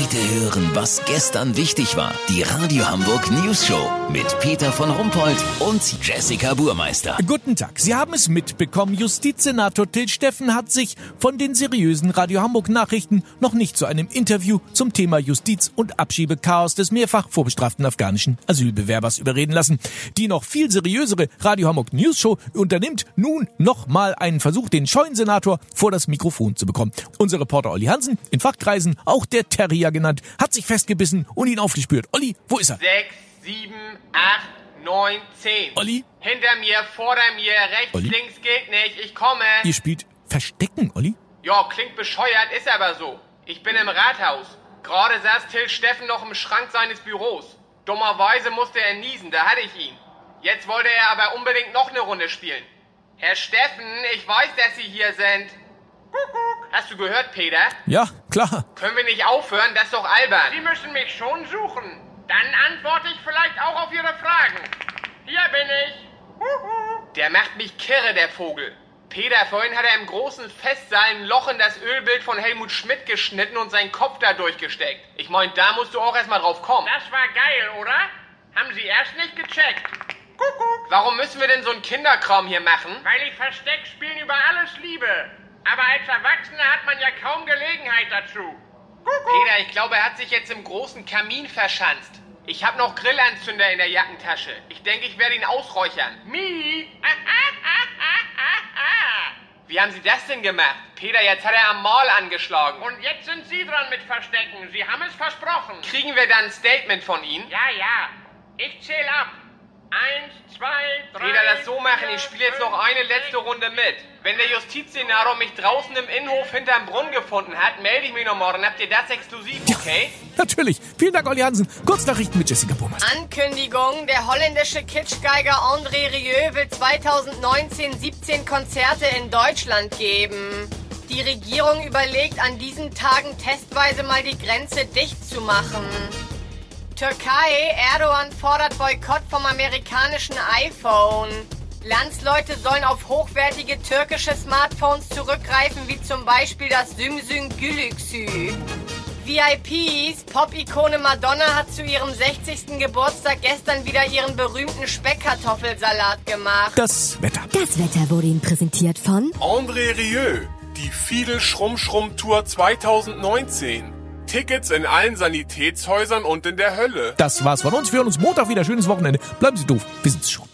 Heute hören, was gestern wichtig war. Die Radio Hamburg News Show mit Peter von Rumpold und Jessica Burmeister. Guten Tag. Sie haben es mitbekommen. Justizsenator Till Steffen hat sich von den seriösen Radio Hamburg Nachrichten noch nicht zu einem Interview zum Thema Justiz und Abschiebechaos des mehrfach vorbestraften afghanischen Asylbewerbers überreden lassen. Die noch viel seriösere Radio Hamburg News Show unternimmt nun noch mal einen Versuch, den scheuen Senator vor das Mikrofon zu bekommen. Unser Reporter Olli Hansen, in Fachkreisen auch der Terrier genannt, hat sich festgebissen und ihn aufgespürt. Olli, wo ist er? Sechs, sieben, acht, neun, zehn. Olli? Hinter mir, vor mir, rechts, Olli? links geht nicht. Ich komme. Ihr spielt Verstecken, Olli? Ja, klingt bescheuert, ist aber so. Ich bin im Rathaus. Gerade saß Till Steffen noch im Schrank seines Büros. Dummerweise musste er niesen, da hatte ich ihn. Jetzt wollte er aber unbedingt noch eine Runde spielen. Herr Steffen, ich weiß, dass Sie hier sind. Kuckuck. Hast du gehört, Peter? Ja, klar. Können wir nicht aufhören? Das ist doch albern. Sie müssen mich schon suchen. Dann antworte ich vielleicht auch auf Ihre Fragen. Hier bin ich. Der macht mich kirre, der Vogel. Peter, vorhin hat er im großen Festsaal ein Loch in das Ölbild von Helmut Schmidt geschnitten und seinen Kopf da durchgesteckt. Ich mein, da musst du auch erstmal drauf kommen. Das war geil, oder? Haben Sie erst nicht gecheckt. Kuckuck. Warum müssen wir denn so einen Kinderkram hier machen? Weil ich Versteck spielen über alles liebe. Aber als Erwachsener hat man ja kaum Gelegenheit dazu. Peter, ich glaube, er hat sich jetzt im großen Kamin verschanzt. Ich habe noch Grillanzünder in der Jackentasche. Ich denke, ich werde ihn ausräuchern. Mi? Wie haben Sie das denn gemacht? Peter, jetzt hat er am Maul angeschlagen. Und jetzt sind Sie dran mit Verstecken. Sie haben es versprochen. Kriegen wir dann ein Statement von Ihnen? Ja, ja. Ich zähle ab. Eins, zwei, drei. Peter, das so machen. Ich spiele jetzt noch eine letzte Runde mit. Wenn der Justizsenator mich draußen im Innenhof hinterm Brunnen gefunden hat, melde ich mich noch morgen. Habt ihr das exklusiv, okay? Natürlich. Vielen Dank, Olli Hansen. Kurznachrichten mit Jessica Burmeister. Ankündigung, der holländische Kitschgeiger André Rieu will 2019 17 Konzerte in Deutschland geben. Die Regierung überlegt an diesen Tagen testweise mal die Grenze dicht zu machen. Türkei, Erdogan fordert Boykott vom amerikanischen iPhone. Landsleute sollen auf hochwertige türkische Smartphones zurückgreifen, wie zum Beispiel das Sümsün Gülüksü. VIPs, Pop-Ikone Madonna hat zu ihrem 60. Geburtstag gestern wieder ihren berühmten Speckkartoffelsalat gemacht. Das Wetter. Das Wetter wurde Ihnen präsentiert von André Rieu, die Fiedel Schrumm Schrumm Tour 2019. Tickets in allen Sanitätshäusern und in der Hölle. Das war's von uns. Wir hören uns Montag wieder. Schönes Wochenende. Bleiben Sie doof. Wir sind's schon.